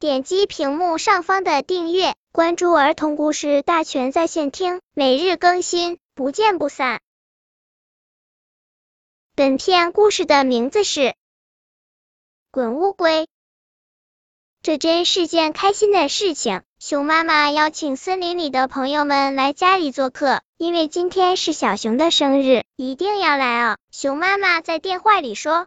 点击屏幕上方的订阅，关注儿童故事大全在线听，每日更新，不见不散。本片故事的名字是《滚乌龟》。这真是件开心的事情。熊妈妈邀请森林里的朋友们来家里做客，因为今天是小熊的生日，一定要来哦。熊妈妈在电话里说。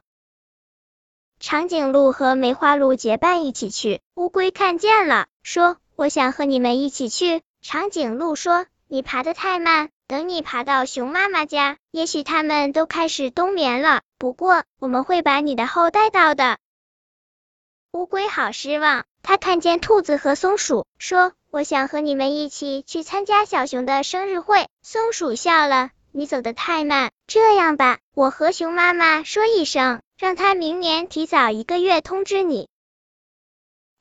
长颈鹿和梅花鹿结伴一起去，乌龟看见了，说：“我想和你们一起去。”长颈鹿说：“你爬得太慢，等你爬到熊妈妈家，也许他们都开始冬眠了。不过我们会把你的后带到的。”乌龟好失望。他看见兔子和松鼠，说：“我想和你们一起去参加小熊的生日会。”松鼠笑了：“你走得太慢，这样吧，我和熊妈妈说一声，让他明年提早一个月通知你。”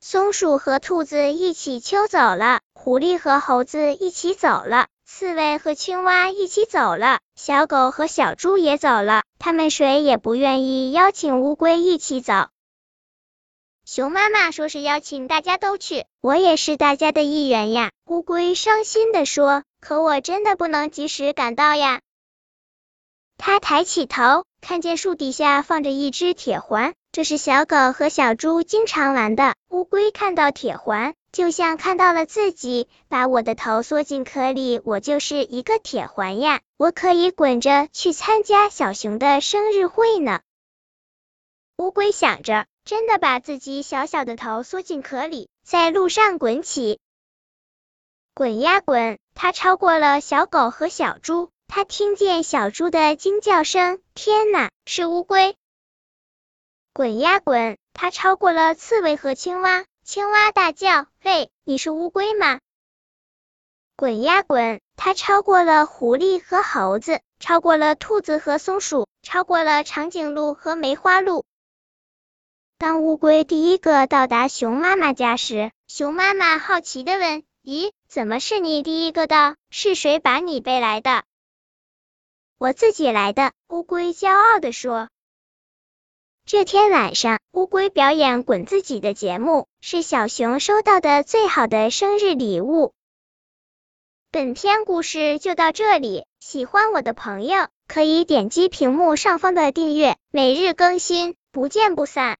松鼠和兔子一起秋走了，狐狸和猴子一起走了，刺猬和青蛙一起走了，小狗和小猪也走了，他们谁也不愿意邀请乌龟一起走。熊妈妈说是邀请大家都去，我也是大家的一员呀。乌龟伤心的说：“可我真的不能及时赶到呀。”他抬起头，看见树底下放着一只铁环，这是小狗和小猪经常玩的。乌龟看到铁环，就像看到了自己，把我的头缩进壳里，我就是一个铁环呀，我可以滚着去参加小熊的生日会呢。乌龟想着。真的把自己小小的头缩进壳里，在路上滚起，滚呀滚，它超过了小狗和小猪。它听见小猪的惊叫声，天哪，是乌龟！滚呀滚，它超过了刺猬和青蛙。青蛙大叫：“喂，你是乌龟吗？”滚呀滚，它超过了狐狸和猴子，超过了兔子和松鼠，超过了长颈鹿和梅花鹿。当乌龟第一个到达熊妈妈家时，熊妈妈好奇的问：“咦，怎么是你第一个到？是谁把你背来的？”“我自己来的。”乌龟骄傲的说。这天晚上，乌龟表演滚自己的节目，是小熊收到的最好的生日礼物。本篇故事就到这里，喜欢我的朋友可以点击屏幕上方的订阅，每日更新，不见不散。